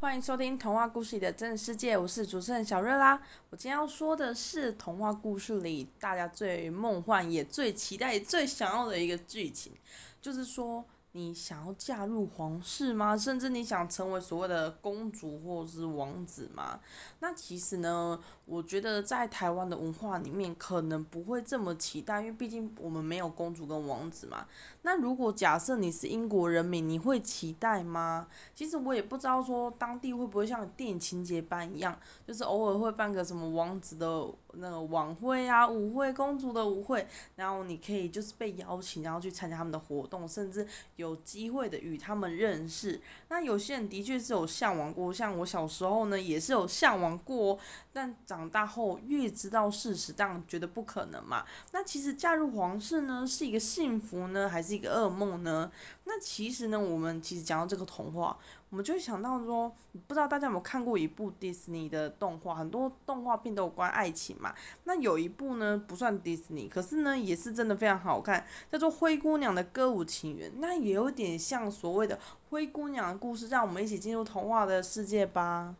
欢迎收听童话故事里的真实世界，我是主持人小瑞啦。我今天要说的是童话故事里大家最梦幻也最期待最想要的一个剧情，就是说。你想要嫁入皇室吗？甚至你想成为所谓的公主或者是王子吗？那其实呢，我觉得在台湾的文化里面，可能不会这么期待，因为毕竟我们没有公主跟王子嘛。那如果假设你是英国人民，你会期待吗？其实我也不知道说当地会不会像电影情节般一样，就是偶尔会办个什么王子的那个晚会啊、舞会、公主的舞会，然后你可以就是被邀请，然后去参加他们的活动，甚至。有机会的与他们认识，那有些人的确是有向往过，像我小时候呢也是有向往过，但长大后越知道事实，当然觉得不可能嘛。那其实嫁入皇室呢是一个幸福呢，还是一个噩梦呢？那其实呢，我们其实讲到这个童话。我们就想到说，不知道大家有没有看过一部迪士尼的动画？很多动画片都有关爱情嘛。那有一部呢，不算迪士尼，可是呢，也是真的非常好看，叫做《灰姑娘的歌舞情缘》。那也有点像所谓的灰姑娘的故事，让我们一起进入童话的世界吧。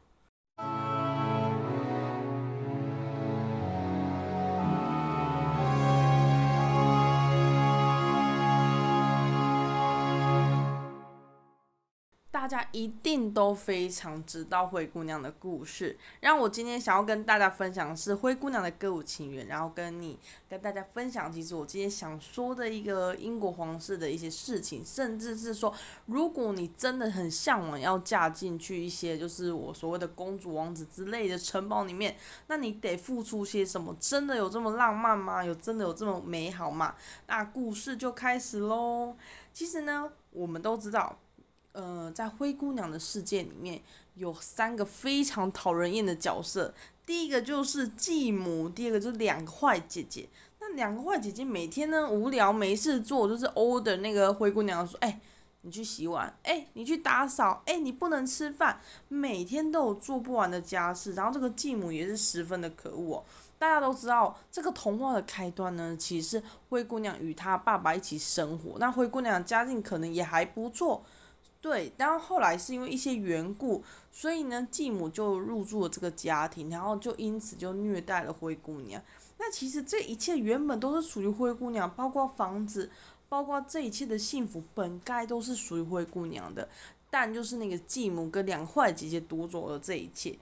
大家一定都非常知道灰姑娘的故事，然后我今天想要跟大家分享的是灰姑娘的歌舞情缘，然后跟你跟大家分享，其实我今天想说的一个英国皇室的一些事情，甚至是说，如果你真的很向往要嫁进去一些就是我所谓的公主王子之类的城堡里面，那你得付出些什么？真的有这么浪漫吗？有真的有这么美好吗？那故事就开始喽。其实呢，我们都知道。呃，在灰姑娘的世界里面，有三个非常讨人厌的角色。第一个就是继母，第二个就是两个坏姐姐。那两个坏姐姐每天呢无聊没事做，就是 order 那个灰姑娘说：“哎，你去洗碗，哎，你去打扫，哎，你不能吃饭。”每天都有做不完的家事。然后这个继母也是十分的可恶哦。大家都知道，这个童话的开端呢，其实是灰姑娘与她爸爸一起生活。那灰姑娘家境可能也还不错。对，然后后来是因为一些缘故，所以呢，继母就入住了这个家庭，然后就因此就虐待了灰姑娘。那其实这一切原本都是属于灰姑娘，包括房子，包括这一切的幸福，本该都是属于灰姑娘的，但就是那个继母跟两坏姐姐夺走了这一切。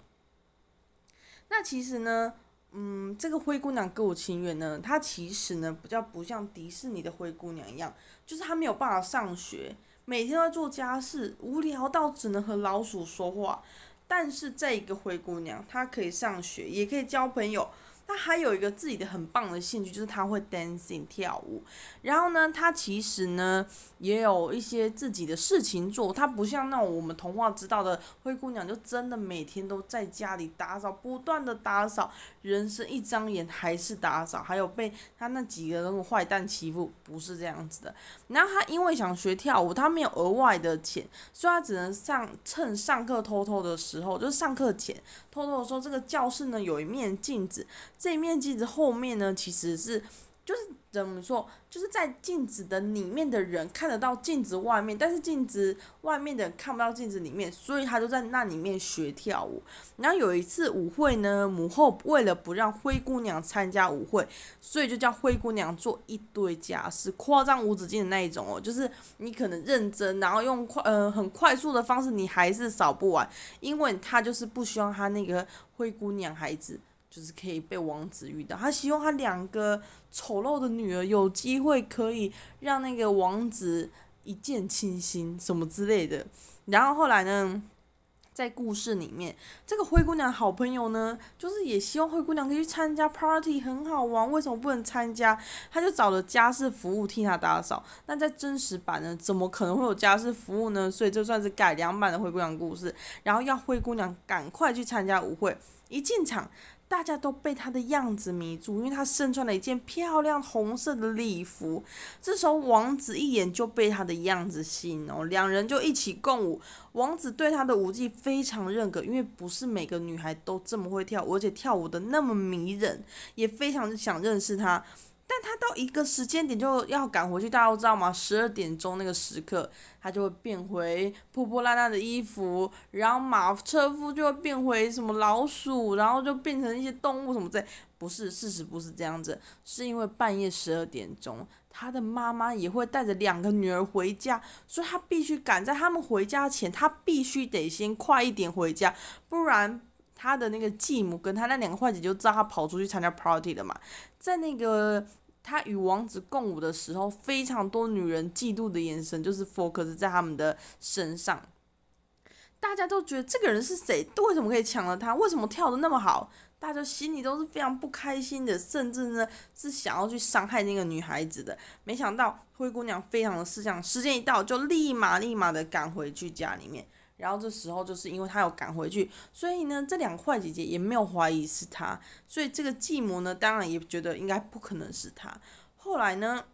那其实呢，嗯，这个灰姑娘歌舞情缘呢，她其实呢比较不像迪士尼的灰姑娘一样，就是她没有办法上学。每天都在做家事，无聊到只能和老鼠说话。但是这一个灰姑娘，她可以上学，也可以交朋友。她还有一个自己的很棒的兴趣，就是她会 dancing 跳舞。然后呢，她其实呢也有一些自己的事情做。她不像那种我们童话知道的灰姑娘，就真的每天都在家里打扫，不断的打扫，人生一张眼还是打扫。还有被他那几个那种坏蛋欺负，不是这样子的。然后他因为想学跳舞，他没有额外的钱，所以他只能上趁上课偷偷的时候，就是上课前偷偷的说，这个教室呢有一面镜子。这一面镜子后面呢，其实是就是怎么说，就是在镜子的里面的人看得到镜子外面，但是镜子外面的人看不到镜子里面，所以他就在那里面学跳舞。然后有一次舞会呢，母后为了不让灰姑娘参加舞会，所以就叫灰姑娘做一堆家事，夸张无止境的那一种哦，就是你可能认真，然后用快呃很快速的方式，你还是扫不完，因为他就是不希望他那个灰姑娘孩子。就是可以被王子遇到，他希望他两个丑陋的女儿有机会可以让那个王子一见倾心什么之类的。然后后来呢，在故事里面，这个灰姑娘好朋友呢，就是也希望灰姑娘可以去参加 party，很好玩，为什么不能参加？他就找了家事服务替她打扫。那在真实版呢，怎么可能会有家事服务呢？所以这算是改良版的灰姑娘故事。然后要灰姑娘赶快去参加舞会，一进场。大家都被她的样子迷住，因为她身穿了一件漂亮红色的礼服。这时候王子一眼就被她的样子吸引哦，两人就一起共舞。王子对她的舞技非常认可，因为不是每个女孩都这么会跳舞，而且跳舞的那么迷人，也非常想认识她。但他到一个时间点就要赶回去，大家都知道吗？十二点钟那个时刻，他就会变回破破烂烂的衣服，然后马车夫就会变回什么老鼠，然后就变成一些动物什么之类。不是，事实不是这样子，是因为半夜十二点钟，他的妈妈也会带着两个女儿回家，所以他必须赶在他们回家前，他必须得先快一点回家，不然。他的那个继母跟他那两个坏姐就知道他跑出去参加 party 了嘛，在那个他与王子共舞的时候，非常多女人嫉妒的眼神就是 focus 在他们的身上，大家都觉得这个人是谁？为什么可以抢了他？为什么跳得那么好？大家心里都是非常不开心的，甚至呢是想要去伤害那个女孩子的。没想到灰姑娘非常的识相，时间一到就立马立马的赶回去家里面。然后这时候就是因为他要赶回去，所以呢，这两个坏姐姐也没有怀疑是他，所以这个继母呢，当然也觉得应该不可能是他。后来呢，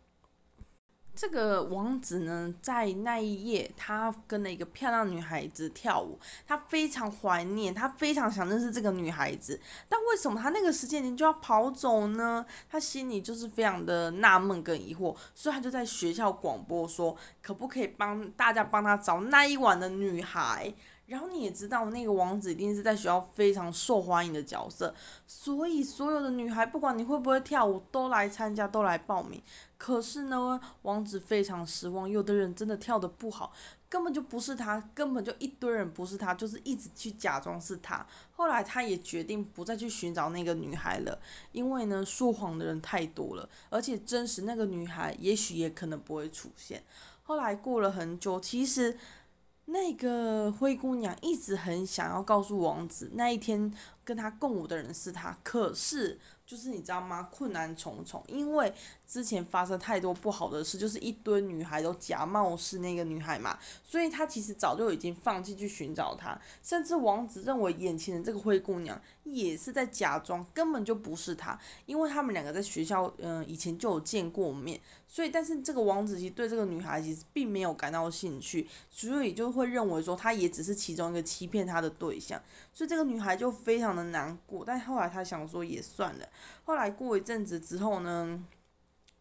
这个王子呢，在那一夜，他跟了一个漂亮女孩子跳舞，他非常怀念，他非常想认识这个女孩子，但为什么他那个时间点就要跑走呢？他心里就是非常的纳闷跟疑惑，所以他就在学校广播说，可不可以帮大家帮他找那一晚的女孩？然后你也知道，那个王子一定是在学校非常受欢迎的角色，所以所有的女孩，不管你会不会跳舞，都来参加，都来报名。可是呢，王子非常失望，有的人真的跳得不好，根本就不是他，根本就一堆人不是他，就是一直去假装是他。后来他也决定不再去寻找那个女孩了，因为呢，说谎的人太多了，而且真实那个女孩也许也可能不会出现。后来过了很久，其实。那个灰姑娘一直很想要告诉王子，那一天跟她共舞的人是他，可是。就是你知道吗？困难重重，因为之前发生太多不好的事，就是一堆女孩都假冒是那个女孩嘛，所以他其实早就已经放弃去寻找她，甚至王子认为眼前的这个灰姑娘也是在假装，根本就不是她，因为他们两个在学校嗯、以前就有见过面，所以但是这个王子其实对这个女孩其实并没有感到兴趣，所以就会认为说她也只是其中一个欺骗他的对象，所以这个女孩就非常的难过，但后来她想说也算了。后来过一阵子之后呢，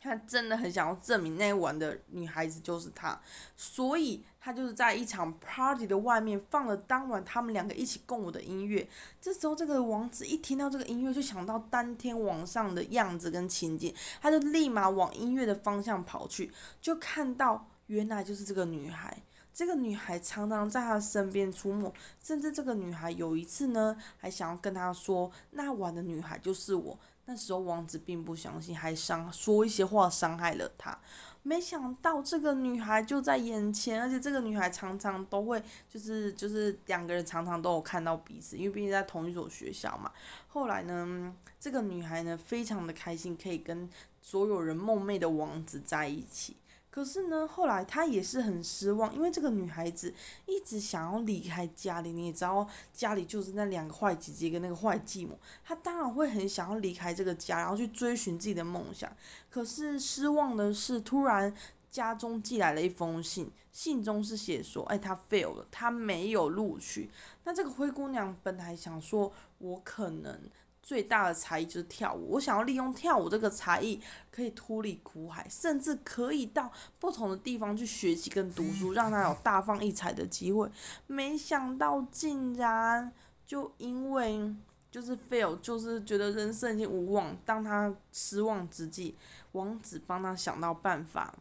他真的很想要证明那晚的女孩子就是他，所以他就是在一场 party 的外面放了当晚他们两个一起共舞的音乐。这时候，这个王子一听到这个音乐，就想到当天晚上的样子跟情景，他就立马往音乐的方向跑去，就看到原来就是这个女孩。这个女孩常常在他身边出没，甚至这个女孩有一次呢，还想要跟他说那晚的女孩就是我。那时候王子并不相信，还伤说一些话伤害了他。没想到这个女孩就在眼前，而且这个女孩常常都会，就是就是两个人常常都有看到彼此，因为毕竟在同一所学校嘛。后来呢，这个女孩呢非常的开心，可以跟所有人梦寐的王子在一起。可是呢，后来他也是很失望，因为这个女孩子一直想要离开家里。你也知道，家里就是那两个坏姐姐跟那个坏继母，她当然会很想要离开这个家，然后去追寻自己的梦想。可是失望的是，突然家中寄来了一封信，信中是写说，哎，她 fail 了，她没有录取。那这个灰姑娘本来想说，我可能。最大的才艺就是跳舞，我想要利用跳舞这个才艺，可以脱离苦海，甚至可以到不同的地方去学习跟读书，让他有大放异彩的机会。没想到竟然就因为就是 fail，就是觉得人生已经无望。当他失望之际，王子帮他想到办法。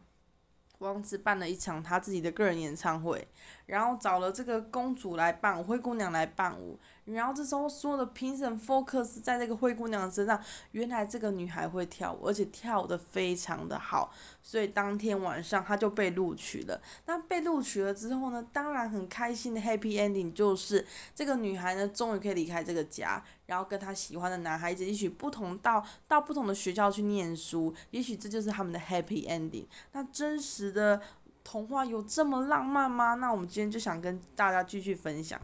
王子办了一场他自己的个人演唱会，然后找了这个公主来伴舞，灰姑娘来伴舞。然后这时候所有的评审 focus 在这个灰姑娘身上，原来这个女孩会跳舞，而且跳得非常的好，所以当天晚上她就被录取了。那被录取了之后呢，当然很开心的 happy ending 就是这个女孩呢，终于可以离开这个家，然后跟她喜欢的男孩子一起不同到到不同的学校去念书，也许这就是他们的 happy ending。那真实的童话有这么浪漫吗？那我们今天就想跟大家继续分享。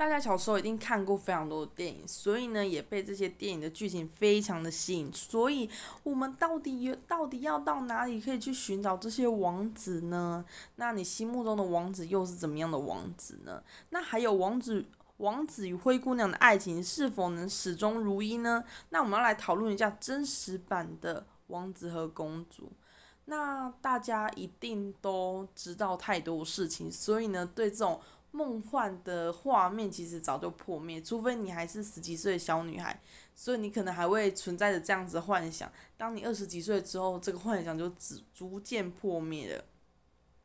大家小时候一定看过非常多的电影，所以呢也被这些电影的剧情非常的吸引。所以我们到底有到底要到哪里可以去寻找这些王子呢？那你心目中的王子又是怎么样的王子呢？那还有王子王子与灰姑娘的爱情是否能始终如一呢？那我们要来讨论一下真实版的王子和公主。那大家一定都知道太多事情，所以呢，对这种梦幻的画面其实早就破灭，除非你还是十几岁的小女孩，所以你可能还会存在着这样子的幻想。当你二十几岁之后，这个幻想就逐逐渐破灭了。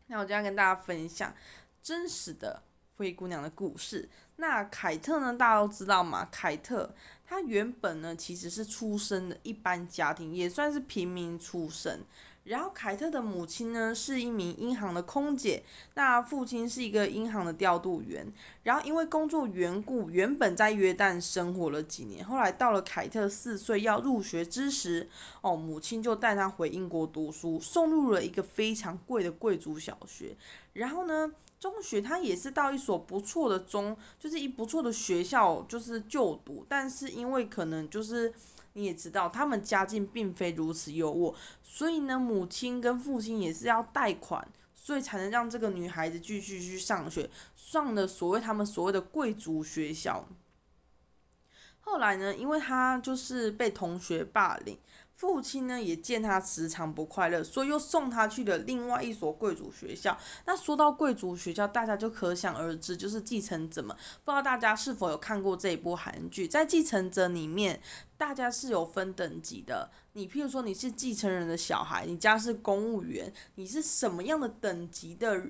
那我就要跟大家分享真实的灰姑娘的故事。那凯特呢？大家都知道嘛，凯特她原本呢其实是出生的一般家庭，也算是平民出身。然后凯特的母亲呢是一名银行的空姐，那父亲是一个银行的调度员。然后因为工作缘故，原本在约旦生活了几年。后来到了凯特四岁要入学之时，哦，母亲就带他回英国读书，送入了一个非常贵的贵族小学。然后呢，中学他也是到一所不错的中，就是一不错的学校，就是就读。但是因为可能就是。你也知道，他们家境并非如此优渥，所以呢，母亲跟父亲也是要贷款，所以才能让这个女孩子继续去上学，上的所谓他们所谓的贵族学校。后来呢，因为她就是被同学霸凌。父亲呢也见他时常不快乐，所以又送他去了另外一所贵族学校。那说到贵族学校，大家就可想而知，就是继承者们。不知道大家是否有看过这一部韩剧？在继承者里面，大家是有分等级的。你譬如说你是继承人的小孩，你家是公务员，你是什么样的等级的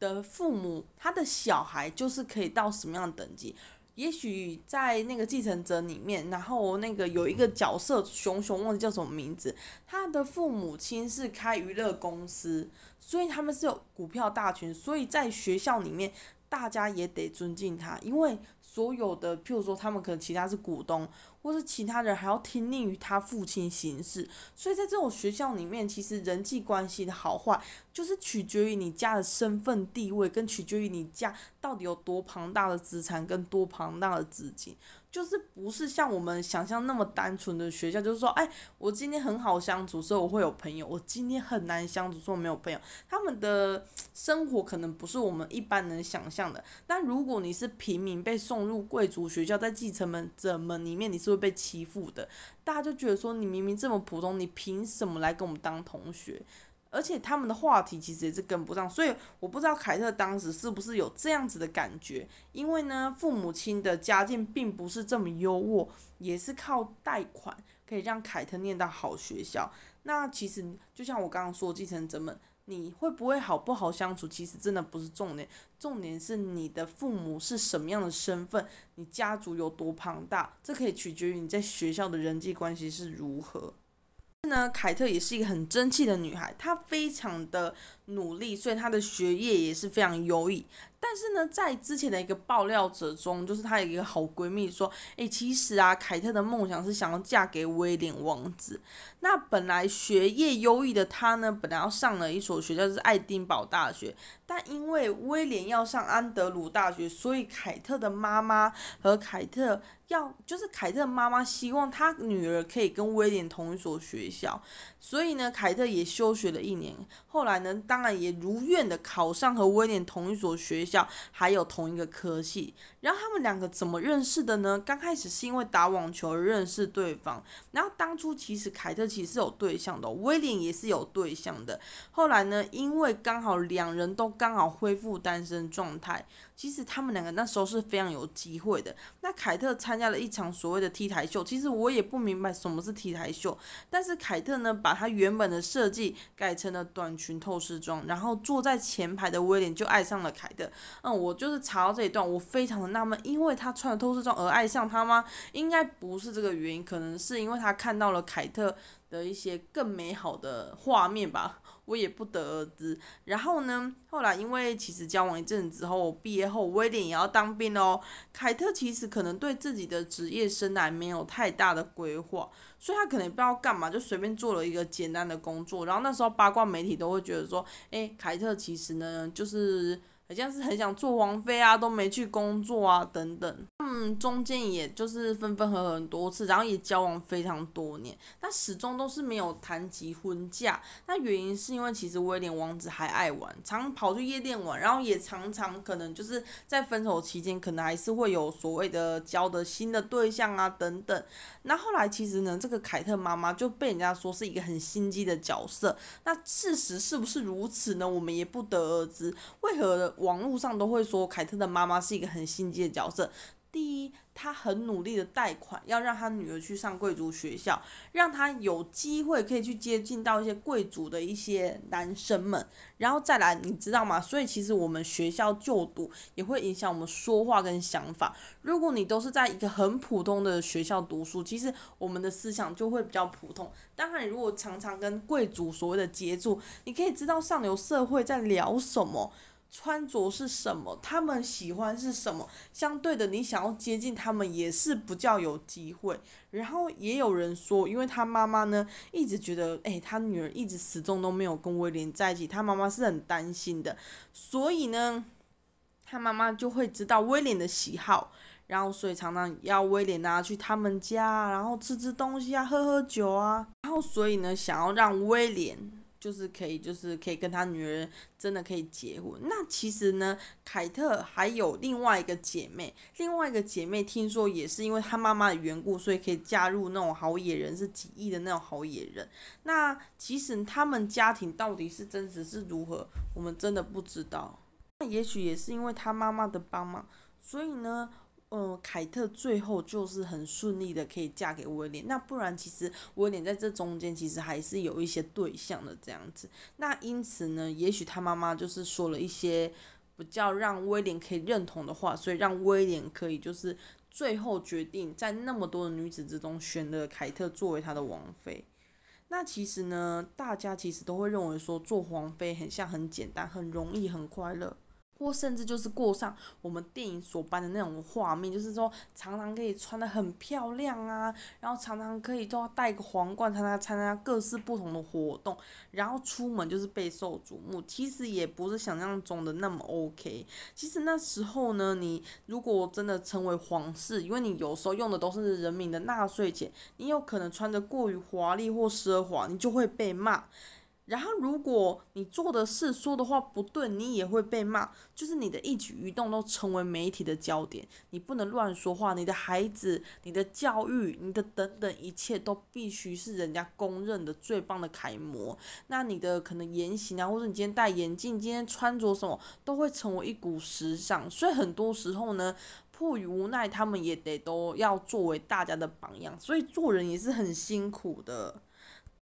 的父母，他的小孩就是可以到什么样的等级。也许在那个继承者里面，然后那个有一个角色，熊熊忘记叫什么名字，他的父母亲是开娱乐公司，所以他们是有股票大权，所以在学校里面。大家也得尊敬他，因为所有的，譬如说他们可能其他是股东，或是其他人还要听令于他父亲行事，所以在这种学校里面，其实人际关系的好坏，就是取决于你家的身份地位，跟取决于你家到底有多庞大的资产跟多庞大的资金。就是不是像我们想象那么单纯的学校，就是说，哎，我今天很好相处，所以我会有朋友；我今天很难相处，所以我没有朋友。他们的生活可能不是我们一般能想象的。但如果你是平民被送入贵族学校，在继承们者们里面，你是会被欺负的。大家就觉得说，你明明这么普通，你凭什么来跟我们当同学？而且他们的话题其实也是跟不上，所以我不知道凯特当时是不是有这样子的感觉，因为呢，父母亲的家境并不是这么优渥，也是靠贷款可以让凯特念到好学校。那其实就像我刚刚说，继承者们，你会不会好不好相处，其实真的不是重点，重点是你的父母是什么样的身份，你家族有多庞大，这可以取决于你在学校的人际关系是如何。呢，凯特也是一个很争气的女孩，她非常的努力，所以她的学业也是非常优异。但是呢，在之前的一个爆料者中，就是她有一个好闺蜜说，诶，其实啊，凯特的梦想是想要嫁给威廉王子。那本来学业优异的她呢，本来要上了一所学校，是爱丁堡大学。但因为威廉要上安德鲁大学，所以凯特的妈妈和凯特。要就是凯特妈妈希望她女儿可以跟威廉同一所学校，所以呢，凯特也休学了一年。后来呢，当然也如愿的考上和威廉同一所学校叫，还有同一个科系。然后他们两个怎么认识的呢？刚开始是因为打网球认识对方。然后当初其实凯特其实是有对象的，威廉也是有对象的。后来呢，因为刚好两人都刚好恢复单身状态。其实他们两个那时候是非常有机会的。那凯特参加了一场所谓的 T 台秀，其实我也不明白什么是 T 台秀。但是凯特呢，把她原本的设计改成了短裙透视装，然后坐在前排的威廉就爱上了凯特。嗯，我就是查到这一段，我非常的纳闷，因为他穿了透视装而爱上他吗？应该不是这个原因，可能是因为他看到了凯特的一些更美好的画面吧。我也不得而知。然后呢，后来因为其实交往一阵子之后，毕业后威廉也要当兵哦。凯特其实可能对自己的职业生涯没有太大的规划，所以他可能不知道干嘛，就随便做了一个简单的工作。然后那时候八卦媒体都会觉得说，诶，凯特其实呢就是。好像是很想做王妃啊，都没去工作啊，等等。嗯，中间也就是分分合合很多次，然后也交往非常多年，但始终都是没有谈及婚嫁。那原因是因为其实威廉王子还爱玩，常跑去夜店玩，然后也常常可能就是在分手期间，可能还是会有所谓的交的新的对象啊，等等。那后来其实呢，这个凯特妈妈就被人家说是一个很心机的角色。那事实是不是如此呢？我们也不得而知。为何网络上都会说凯特的妈妈是一个很心机的角色？第一，她很努力的贷款，要让她女儿去上贵族学校，让她有机会可以去接近到一些贵族的一些男生们。然后再来，你知道吗？所以其实我们学校就读也会影响我们说话跟想法。如果你都是在一个很普通的学校读书，其实我们的思想就会比较普通。当然，如果常常跟贵族所谓的接触，你可以知道上流社会在聊什么。穿着是什么？他们喜欢是什么？相对的，你想要接近他们也是比较有机会。然后也有人说，因为他妈妈呢一直觉得，诶，他女儿一直始终都没有跟威廉在一起，他妈妈是很担心的。所以呢，他妈妈就会知道威廉的喜好，然后所以常常要威廉啊去他们家，然后吃吃东西啊，喝喝酒啊，然后所以呢，想要让威廉。就是可以，就是可以跟他女儿真的可以结婚。那其实呢，凯特还有另外一个姐妹，另外一个姐妹听说也是因为她妈妈的缘故，所以可以嫁入那种好野人，是几亿的那种好野人。那其实他们家庭到底是真实是如何，我们真的不知道。那也许也是因为他妈妈的帮忙，所以呢。嗯，凯特最后就是很顺利的可以嫁给威廉。那不然，其实威廉在这中间其实还是有一些对象的这样子。那因此呢，也许他妈妈就是说了一些比较让威廉可以认同的话，所以让威廉可以就是最后决定在那么多的女子之中选了凯特作为他的王妃。那其实呢，大家其实都会认为说做皇妃很像很简单、很容易、很快乐。或甚至就是过上我们电影所般的那种画面，就是说常常可以穿得很漂亮啊，然后常常可以都要戴个皇冠，参加参加各式不同的活动，然后出门就是备受瞩目。其实也不是想象中的那么 OK。其实那时候呢，你如果真的成为皇室，因为你有时候用的都是人民的纳税钱，你有可能穿的过于华丽或奢华，你就会被骂。然后，如果你做的事、说的话不对，你也会被骂。就是你的一举一动都成为媒体的焦点，你不能乱说话。你的孩子、你的教育、你的等等一切都必须是人家公认的最棒的楷模。那你的可能言行啊，或者你今天戴眼镜、今天穿着什么，都会成为一股时尚。所以很多时候呢，迫于无奈，他们也得都要作为大家的榜样。所以做人也是很辛苦的。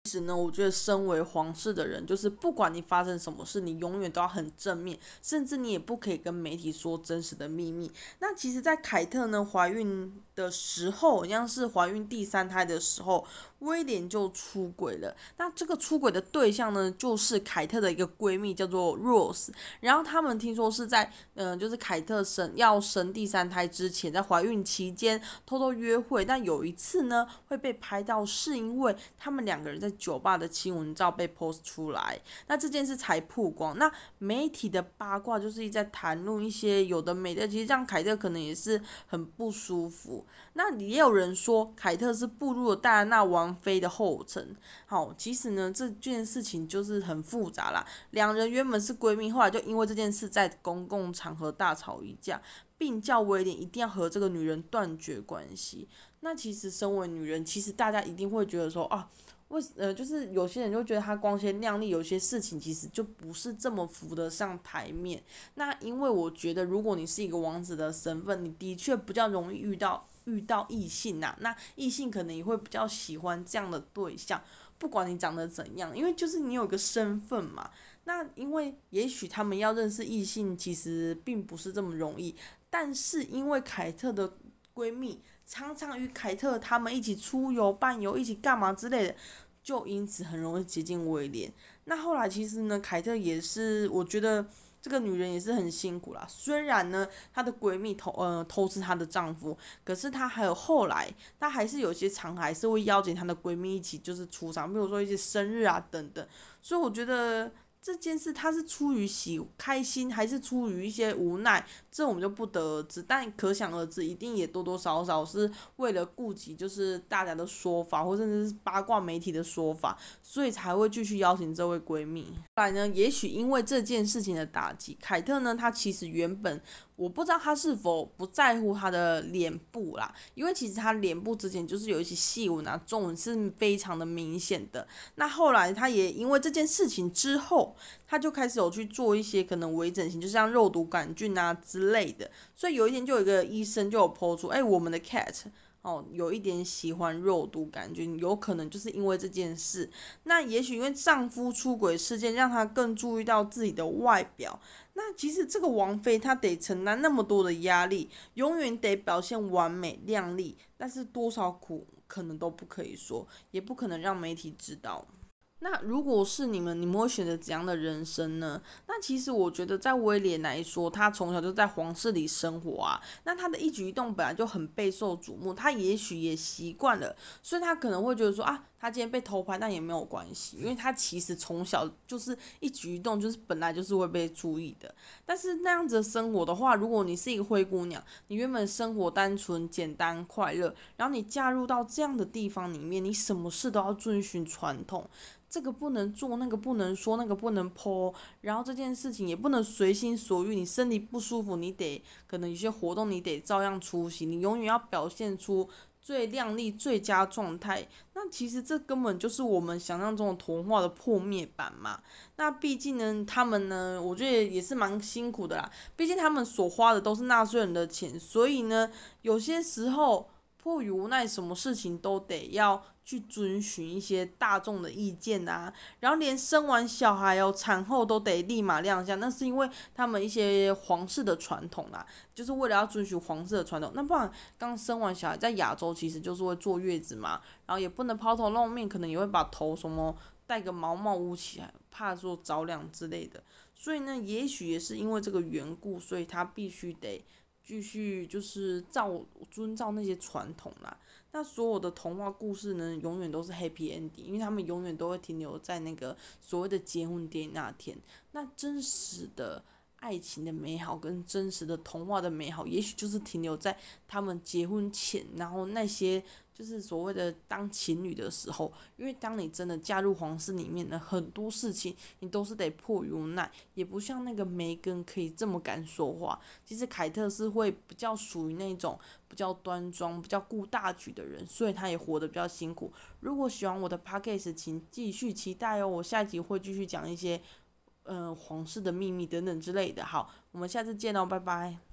其实呢，我觉得身为皇室的人，就是不管你发生什么事，你永远都要很正面，甚至你也不可以跟媒体说真实的秘密。那其实，在凯特呢怀孕的时候，好像是怀孕第三胎的时候，威廉就出轨了。那这个出轨的对象呢，就是凯特的一个闺蜜，叫做 Rose。然后他们听说是在，嗯、就是凯特生要生第三胎之前，在怀孕期间偷偷约会。但有一次呢，会被拍到，是因为他们两个人在酒吧的亲吻照被 post 出来。那这件事才曝光。那媒体的八卦就是一在谈论一些有的没的，其实让凯特可能也是很不舒服。那也有人说，凯特是步入了戴安娜王妃的后尘。好，其实呢，这件事情就是很复杂啦。两人原本是闺蜜，后来就因为这件事在公共场合大吵一架，并叫威廉一定要和这个女人断绝关系。那其实身为女人，其实大家一定会觉得说啊。为呃，就是有些人就觉得他光鲜亮丽，有些事情其实就不是这么浮得上台面。那因为我觉得，如果你是一个王子的身份，你的确比较容易遇到遇到异性呐、那异性可能也会比较喜欢这样的对象，不管你长得怎样，因为就是你有一个身份嘛。那因为也许他们要认识异性，其实并不是这么容易。但是因为凯特的闺蜜。常常与凯特他们一起出游、伴游，一起干嘛之类的，就因此很容易接近威廉。那后来其实呢，凯特也是，我觉得这个女人也是很辛苦啦。虽然呢，她的闺蜜偷呃偷吃她的丈夫，可是她还有后来，她还是有些场合还是会邀请她的闺蜜一起就是出场，比如说一些生日啊等等。所以我觉得这件事她是出于喜开心，还是出于一些无奈，这我们就不得而知。但可想而知，一定也多多少少是为了顾及就是大家的说法，或甚至是八卦媒体的说法，所以才会继续邀请这位闺蜜。后来呢，也许因为这件事情的打击，凯特呢，她其实原本。我不知道他是否不在乎他的脸部啦，因为其实他脸部之前就是有一些细纹啊，皱纹是非常的明显的。那后来他也因为这件事情之后，他就开始有去做一些可能微整形，就像肉毒杆菌啊之类的。所以有一天就有一个医生就有 po 出，哎，我们的 cat。哦，有一点喜欢肉毒杆菌，有可能就是因为这件事。那也许因为丈夫出轨事件，让她更注意到自己的外表。那其实这个王菲她得承担那么多的压力，永远得表现完美靓丽，但是多少苦可能都不可以说，也不可能让媒体知道。那如果是你们，你们会选择怎样的人生呢？那其实我觉得，在威廉来说，他从小就在皇室里生活啊，那他的一举一动本来就很备受瞩目，他也许也习惯了，所以他可能会觉得说啊，他今天被偷拍，那也没有关系，因为他其实从小就是一举一动就是本来就是会被注意的。但是那样子的生活的话，如果你是一个灰姑娘，你原本生活单纯、简单、快乐，然后你嫁入到这样的地方里面，你什么事都要遵循传统。这个不能做，那个不能说，那个不能 po，然后这件事情也不能随心所欲。你身体不舒服，你得可能有些活动你得照样出席，你永远要表现出最靓丽、最佳状态。那其实这根本就是我们想象中的童话的破灭版嘛。那毕竟呢，他们呢，我觉得也是蛮辛苦的啦。毕竟他们所花的都是纳税人的钱，所以呢，有些时候。迫于无奈，什么事情都得要去遵循一些大众的意见啊，然后连生完小孩哦，产后都得立马亮相，那是因为他们一些皇室的传统啦，就是为了要遵循皇室的传统。那不然刚生完小孩，在亚洲其实就是会坐月子嘛，然后也不能抛头露面，可能也会把头什么戴个毛毛捂起来，怕说着凉之类的。所以呢，也许也是因为这个缘故，所以他必须得。继续就是照遵照那些传统啦，那所有的童话故事呢，永远都是 happy ending，因为他们永远都会停留在那个所谓的结婚典礼那天。那真实的爱情的美好跟真实的童话的美好，也许就是停留在他们结婚前，然后那些。就是所谓的当情侣的时候，因为当你真的嫁入皇室里面的很多事情，你都是得迫于无奈，也不像那个梅根可以这么敢说话。其实凯特是会比较属于那种比较端庄、比较顾大局的人，所以他也活得比较辛苦。如果喜欢我的 podcast，请继续期待哦，我下一集会继续讲一些，嗯、呃，皇室的秘密等等之类的。好，我们下次见哦，拜拜。